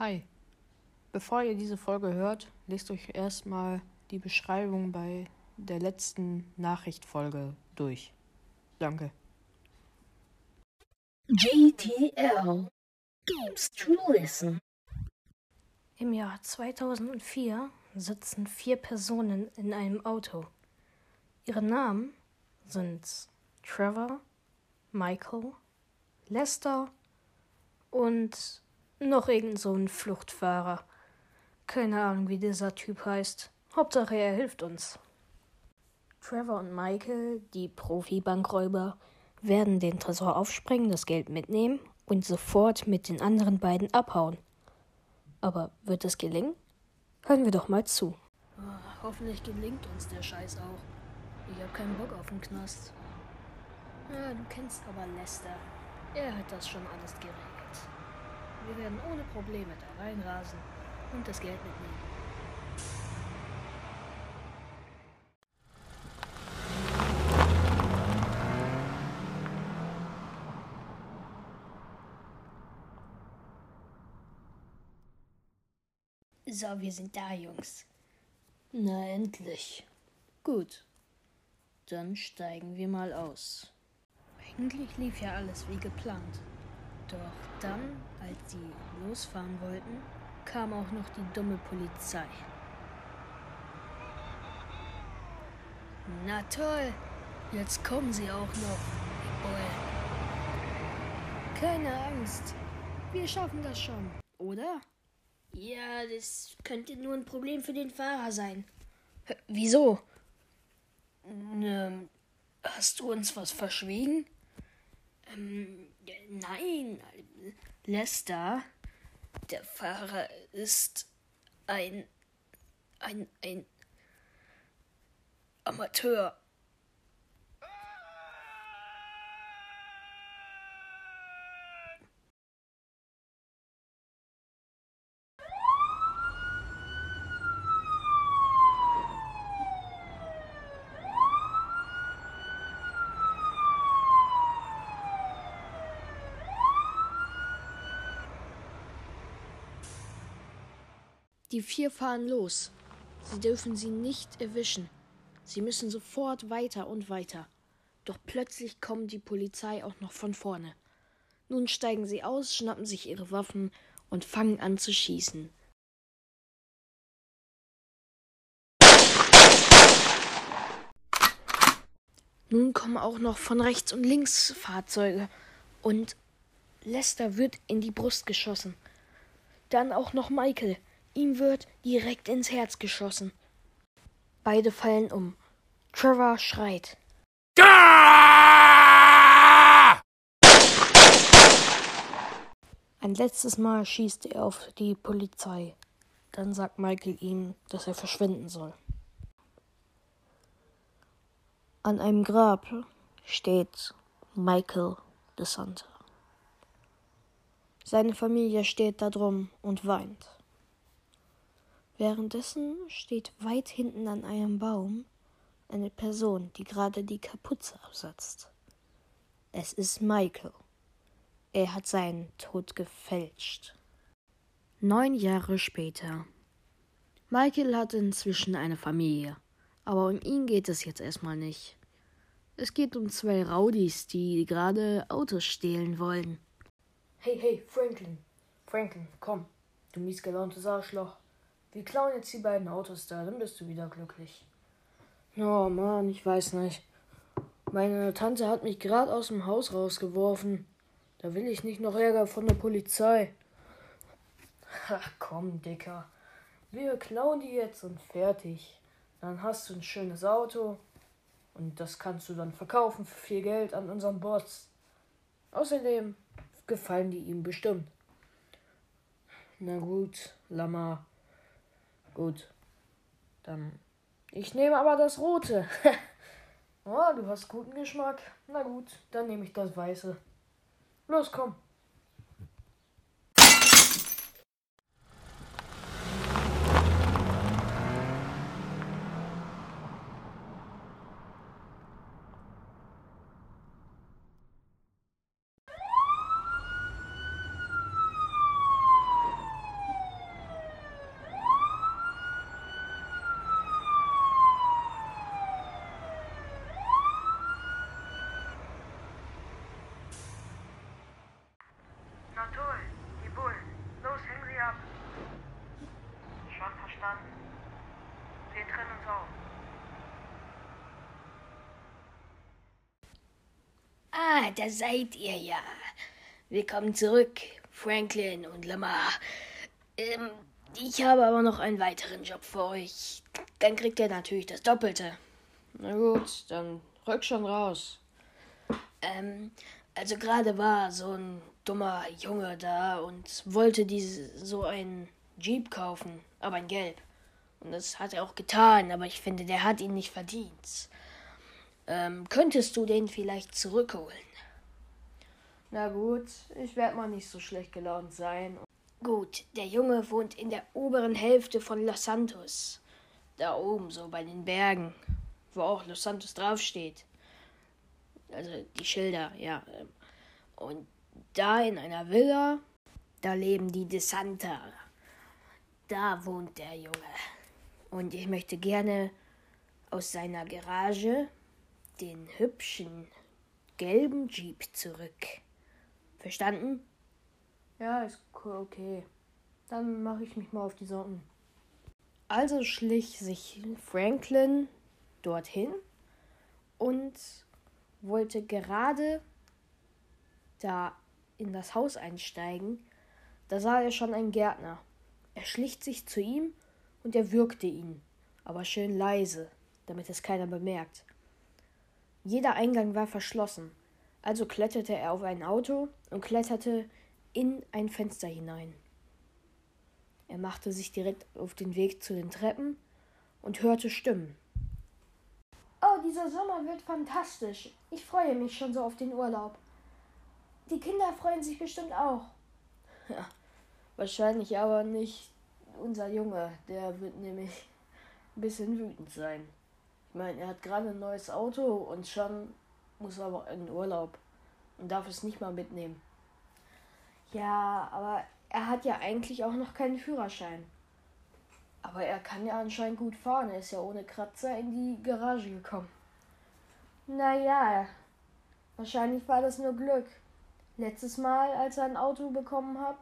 Hi. Bevor ihr diese Folge hört, lest euch erstmal die Beschreibung bei der letzten Nachrichtfolge durch. Danke. GTL Games to Listen. Im Jahr 2004 sitzen vier Personen in einem Auto. Ihre Namen sind Trevor, Michael, Lester und noch irgend so ein Fluchtfahrer. Keine Ahnung, wie dieser Typ heißt. Hauptsache, er hilft uns. Trevor und Michael, die Profi-Bankräuber, werden den Tresor aufsprengen, das Geld mitnehmen und sofort mit den anderen beiden abhauen. Aber wird das gelingen? Hören wir doch mal zu. Oh, hoffentlich gelingt uns der Scheiß auch. Ich hab keinen Bock auf den Knast. Ja, du kennst aber Lester. Er hat das schon alles geregelt. Wir werden ohne Probleme da reinrasen und das Geld mitnehmen. So, wir sind da, Jungs. Na endlich. Gut. Dann steigen wir mal aus. Eigentlich lief ja alles wie geplant. Doch dann, als sie losfahren wollten, kam auch noch die dumme Polizei. Na toll, jetzt kommen sie auch noch, Boy. Keine Angst, wir schaffen das schon, oder? Ja, das könnte nur ein Problem für den Fahrer sein. H wieso? Ähm, hast du uns was verschwiegen? Ähm, nein, Lester, der Fahrer ist ein, ein, ein Amateur. Die vier fahren los. Sie dürfen sie nicht erwischen. Sie müssen sofort weiter und weiter. Doch plötzlich kommt die Polizei auch noch von vorne. Nun steigen sie aus, schnappen sich ihre Waffen und fangen an zu schießen. Nun kommen auch noch von rechts und links Fahrzeuge und Lester wird in die Brust geschossen. Dann auch noch Michael. Ihm wird direkt ins Herz geschossen. Beide fallen um. Trevor schreit. Ein letztes Mal schießt er auf die Polizei. Dann sagt Michael ihm, dass er verschwinden soll. An einem Grab steht Michael DeSanta. Seine Familie steht da drum und weint. Währenddessen steht weit hinten an einem Baum eine Person, die gerade die Kapuze absetzt. Es ist Michael. Er hat seinen Tod gefälscht. Neun Jahre später. Michael hat inzwischen eine Familie, aber um ihn geht es jetzt erstmal nicht. Es geht um zwei Rowdies, die gerade Autos stehlen wollen. Hey, hey, Franklin. Franklin, komm. Du miesgelauntes Arschloch. Wir klauen jetzt die beiden Autos da, dann bist du wieder glücklich. Oh Mann, ich weiß nicht. Meine Tante hat mich gerade aus dem Haus rausgeworfen. Da will ich nicht noch Ärger von der Polizei. Ach komm, Dicker. Wir klauen die jetzt und fertig. Dann hast du ein schönes Auto. Und das kannst du dann verkaufen für viel Geld an unseren Boss. Außerdem gefallen die ihm bestimmt. Na gut, Lama. Gut. Dann. Ich nehme aber das rote. oh, du hast guten Geschmack. Na gut, dann nehme ich das weiße. Los, komm. Ah, da seid ihr ja. Willkommen zurück, Franklin und Lamar. Ähm, ich habe aber noch einen weiteren Job für euch. Dann kriegt ihr natürlich das Doppelte. Na gut, dann rück schon raus. Ähm, also gerade war so ein dummer Junge da und wollte diese, so einen Jeep kaufen, aber in Gelb. Und das hat er auch getan, aber ich finde, der hat ihn nicht verdient. Ähm, könntest du den vielleicht zurückholen? Na gut, ich werde mal nicht so schlecht gelaunt sein. Gut, der Junge wohnt in der oberen Hälfte von Los Santos. Da oben, so bei den Bergen, wo auch Los Santos draufsteht. Also die Schilder, ja. Und da in einer Villa, da leben die De Santa. Da wohnt der Junge. Und ich möchte gerne aus seiner Garage den hübschen gelben Jeep zurück. Verstanden? Ja, ist okay. Dann mache ich mich mal auf die Socken. Also schlich sich Franklin dorthin und wollte gerade da in das Haus einsteigen. Da sah er schon einen Gärtner. Er schlich sich zu ihm und er würgte ihn, aber schön leise, damit es keiner bemerkt. Jeder Eingang war verschlossen, also kletterte er auf ein Auto und kletterte in ein Fenster hinein. Er machte sich direkt auf den Weg zu den Treppen und hörte Stimmen. Oh, dieser Sommer wird fantastisch. Ich freue mich schon so auf den Urlaub. Die Kinder freuen sich bestimmt auch. Ja, wahrscheinlich aber nicht unser Junge. Der wird nämlich ein bisschen wütend sein. Ich meine, er hat gerade ein neues Auto und schon muss er aber in Urlaub und darf es nicht mal mitnehmen. Ja, aber er hat ja eigentlich auch noch keinen Führerschein. Aber er kann ja anscheinend gut fahren. Er ist ja ohne Kratzer in die Garage gekommen. Naja, wahrscheinlich war das nur Glück. Letztes Mal, als er ein Auto bekommen hat,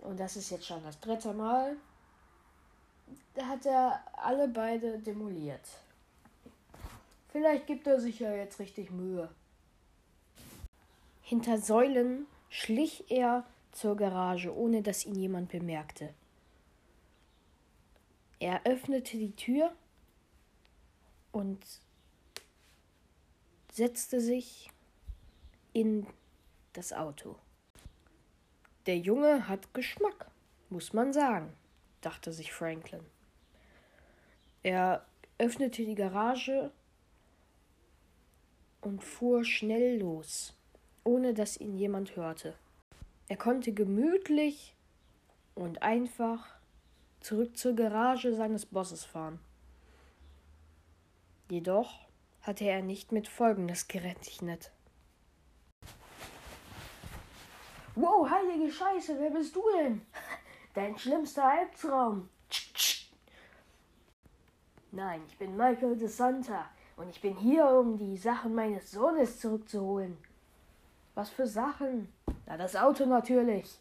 und das ist jetzt schon das dritte Mal, hat er alle beide demoliert. Vielleicht gibt er sich ja jetzt richtig Mühe. Hinter Säulen schlich er zur Garage, ohne dass ihn jemand bemerkte. Er öffnete die Tür und setzte sich in das Auto. Der Junge hat Geschmack, muss man sagen, dachte sich Franklin. Er öffnete die Garage und fuhr schnell los, ohne dass ihn jemand hörte. Er konnte gemütlich und einfach zurück zur Garage seines Bosses fahren. Jedoch hatte er nicht mit Folgendes gerechnet. Wow, heilige Scheiße, wer bist du denn? Dein schlimmster Albtraum. Nein, ich bin Michael de Santa und ich bin hier, um die Sachen meines Sohnes zurückzuholen. Was für Sachen? Na, das Auto natürlich.